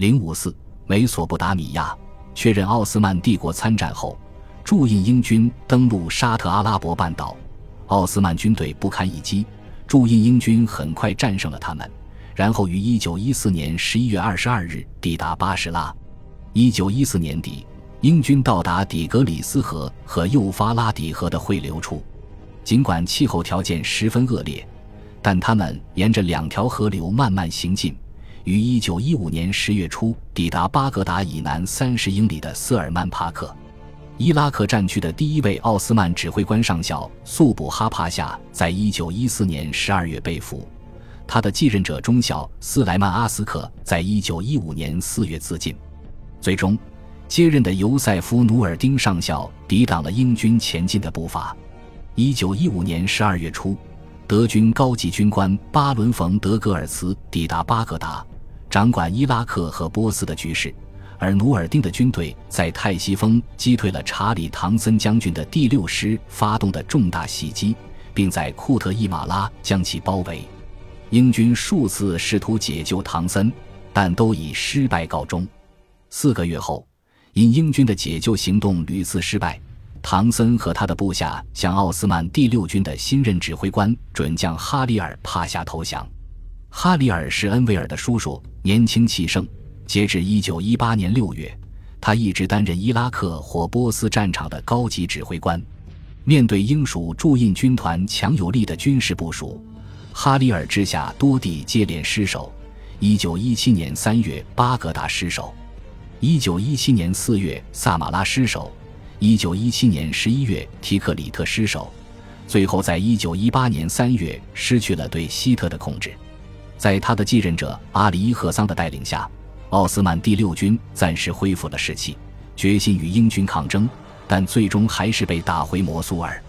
零五四，美索不达米亚确认奥斯曼帝国参战后，驻印英军登陆沙特阿拉伯半岛，奥斯曼军队不堪一击，驻印英军很快战胜了他们，然后于一九一四年十一月二十二日抵达巴士拉。一九一四年底，英军到达底格里斯河和幼发拉底河的汇流处，尽管气候条件十分恶劣，但他们沿着两条河流慢慢行进。于一九一五年十月初抵达巴格达以南三十英里的斯尔曼帕克，伊拉克战区的第一位奥斯曼指挥官上校素卜哈帕夏在一九一四年十二月被俘，他的继任者中校斯莱曼阿斯克在一九一五年四月自尽。最终，接任的尤塞夫努尔丁上校抵挡了英军前进的步伐。一九一五年十二月初，德军高级军官巴伦冯德格尔茨抵达巴格达。掌管伊拉克和波斯的局势，而努尔丁的军队在泰西峰击退了查理·唐森将军的第六师发动的重大袭击，并在库特伊马拉将其包围。英军数次试图解救唐森，但都以失败告终。四个月后，因英军的解救行动屡次失败，唐森和他的部下向奥斯曼第六军的新任指挥官准将哈里尔帕夏投降。哈里尔是恩维尔的叔叔，年轻气盛。截至一九一八年六月，他一直担任伊拉克或波斯战场的高级指挥官。面对英属驻印军团强有力的军事部署，哈里尔之下多地接连失守。一九一七年三月，巴格达失守；一九一七年四月，萨马拉失守；一九一七年十一月，提克里特失守。最后，在一九一八年三月，失去了对希特的控制。在他的继任者阿里伊赫桑的带领下，奥斯曼第六军暂时恢复了士气，决心与英军抗争，但最终还是被打回摩苏尔。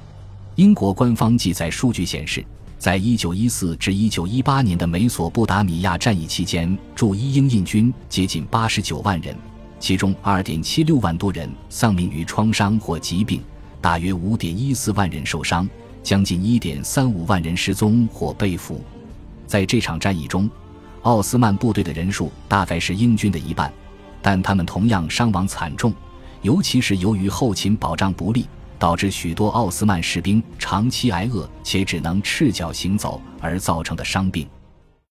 英国官方记载数据显示，在1914至1918年的美索不达米亚战役期间，驻伊英印军接近89万人，其中2.76万多人丧命于创伤或疾病，大约5.14万人受伤，将近1.35万人失踪或被俘。在这场战役中，奥斯曼部队的人数大概是英军的一半，但他们同样伤亡惨重，尤其是由于后勤保障不力，导致许多奥斯曼士兵长期挨饿且只能赤脚行走而造成的伤病。